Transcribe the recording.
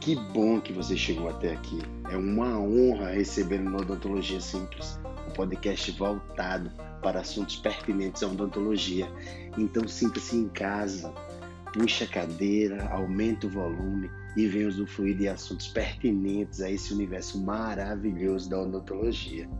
Que bom que você chegou até aqui. É uma honra receber no Odontologia Simples, um podcast voltado para assuntos pertinentes à odontologia. Então sinta-se em casa, puxa a cadeira, aumenta o volume e venha usufruir de assuntos pertinentes a esse universo maravilhoso da odontologia.